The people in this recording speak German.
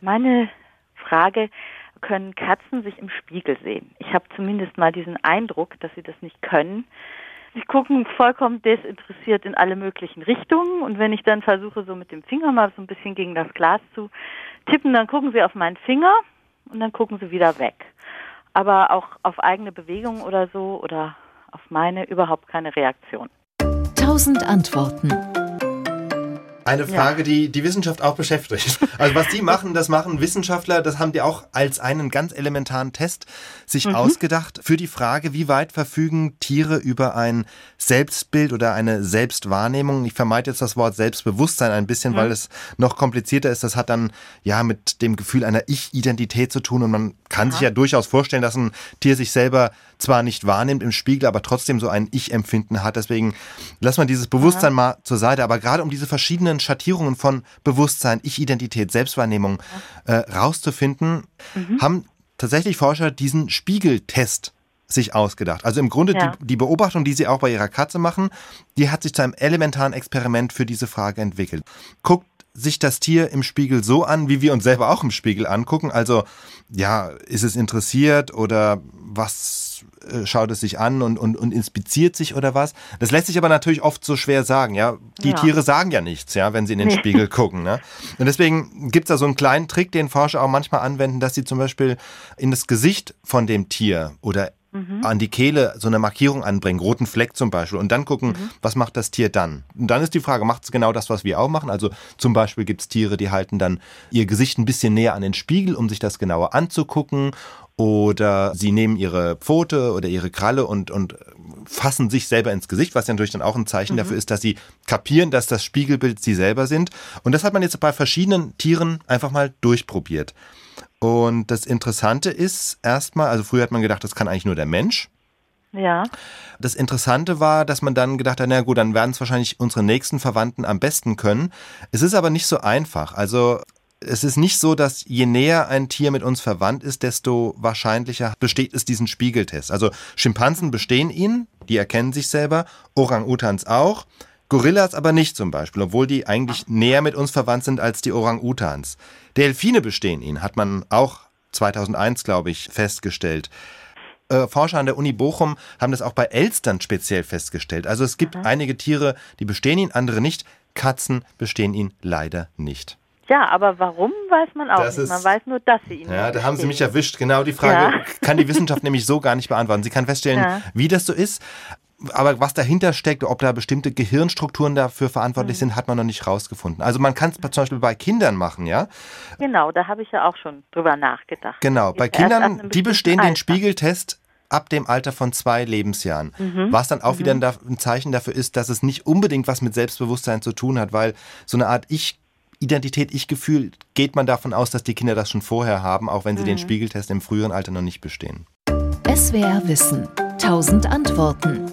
Meine Frage, können Katzen sich im Spiegel sehen? Ich habe zumindest mal diesen Eindruck, dass sie das nicht können. Sie gucken vollkommen desinteressiert in alle möglichen Richtungen und wenn ich dann versuche, so mit dem Finger mal so ein bisschen gegen das Glas zu tippen, dann gucken sie auf meinen Finger und dann gucken sie wieder weg. Aber auch auf eigene Bewegungen oder so oder auf meine überhaupt keine Reaktion. Tausend Antworten. Eine Frage, ja. die die Wissenschaft auch beschäftigt. Also was die machen, das machen Wissenschaftler, das haben die auch als einen ganz elementaren Test sich mhm. ausgedacht für die Frage, wie weit verfügen Tiere über ein Selbstbild oder eine Selbstwahrnehmung. Ich vermeide jetzt das Wort Selbstbewusstsein ein bisschen, mhm. weil es noch komplizierter ist. Das hat dann ja mit dem Gefühl einer Ich-Identität zu tun und man kann Aha. sich ja durchaus vorstellen, dass ein Tier sich selber zwar nicht wahrnimmt im Spiegel, aber trotzdem so ein Ich-Empfinden hat. Deswegen lass man dieses Bewusstsein Aha. mal zur Seite. Aber gerade um diese verschiedenen Schattierungen von Bewusstsein, Ich-Identität, Selbstwahrnehmung äh, rauszufinden, mhm. haben tatsächlich Forscher diesen Spiegeltest sich ausgedacht. Also im Grunde ja. die, die, Beobachtung, die sie auch bei ihrer Katze machen, die hat sich zu einem elementaren Experiment für diese Frage entwickelt. Guckt sich das Tier im Spiegel so an, wie wir uns selber auch im Spiegel angucken. Also ja, ist es interessiert oder was äh, schaut es sich an und, und, und inspiziert sich oder was. Das lässt sich aber natürlich oft so schwer sagen, ja. Die ja. Tiere sagen ja nichts, ja, wenn sie in den nee. Spiegel gucken. Ne? Und deswegen gibt es da so einen kleinen Trick, den Forscher auch manchmal anwenden, dass sie zum Beispiel in das Gesicht von dem Tier oder Mhm. an die Kehle so eine Markierung anbringen, roten Fleck zum Beispiel, und dann gucken, mhm. was macht das Tier dann? Und dann ist die Frage, macht es genau das, was wir auch machen? Also zum Beispiel gibt es Tiere, die halten dann ihr Gesicht ein bisschen näher an den Spiegel, um sich das genauer anzugucken. Oder sie nehmen ihre Pfote oder ihre Kralle und, und fassen sich selber ins Gesicht, was ja natürlich dann auch ein Zeichen mhm. dafür ist, dass sie kapieren, dass das Spiegelbild sie selber sind. Und das hat man jetzt bei verschiedenen Tieren einfach mal durchprobiert. Und das Interessante ist erstmal, also früher hat man gedacht, das kann eigentlich nur der Mensch. Ja. Das Interessante war, dass man dann gedacht hat, na gut, dann werden es wahrscheinlich unsere nächsten Verwandten am besten können. Es ist aber nicht so einfach. Also es ist nicht so, dass je näher ein Tier mit uns verwandt ist, desto wahrscheinlicher besteht es diesen Spiegeltest. Also Schimpansen bestehen ihn, die erkennen sich selber, Orang-Utans auch, Gorillas aber nicht zum Beispiel, obwohl die eigentlich näher mit uns verwandt sind als die Orang-Utans. Delfine bestehen ihn, hat man auch 2001, glaube ich, festgestellt. Äh, Forscher an der Uni Bochum haben das auch bei Elstern speziell festgestellt. Also es gibt mhm. einige Tiere, die bestehen ihn, andere nicht. Katzen bestehen ihn leider nicht. Ja, aber warum weiß man auch das nicht. Man weiß nur, dass sie ihn Ja, da haben Sie mich erwischt. Genau die Frage ja. kann die Wissenschaft nämlich so gar nicht beantworten. Sie kann feststellen, ja. wie das so ist. Aber was dahinter steckt, ob da bestimmte Gehirnstrukturen dafür verantwortlich mhm. sind, hat man noch nicht rausgefunden. Also man kann es zum Beispiel bei Kindern machen, ja? Genau, da habe ich ja auch schon drüber nachgedacht. Genau, bei Kindern, die bestehen Alter. den Spiegeltest ab dem Alter von zwei Lebensjahren. Mhm. Was dann auch mhm. wieder ein Zeichen dafür ist, dass es nicht unbedingt was mit Selbstbewusstsein zu tun hat, weil so eine Art Ich Identität, Ich-Gefühl, geht man davon aus, dass die Kinder das schon vorher haben, auch wenn sie mhm. den Spiegeltest im früheren Alter noch nicht bestehen. SWR Wissen. Tausend Antworten.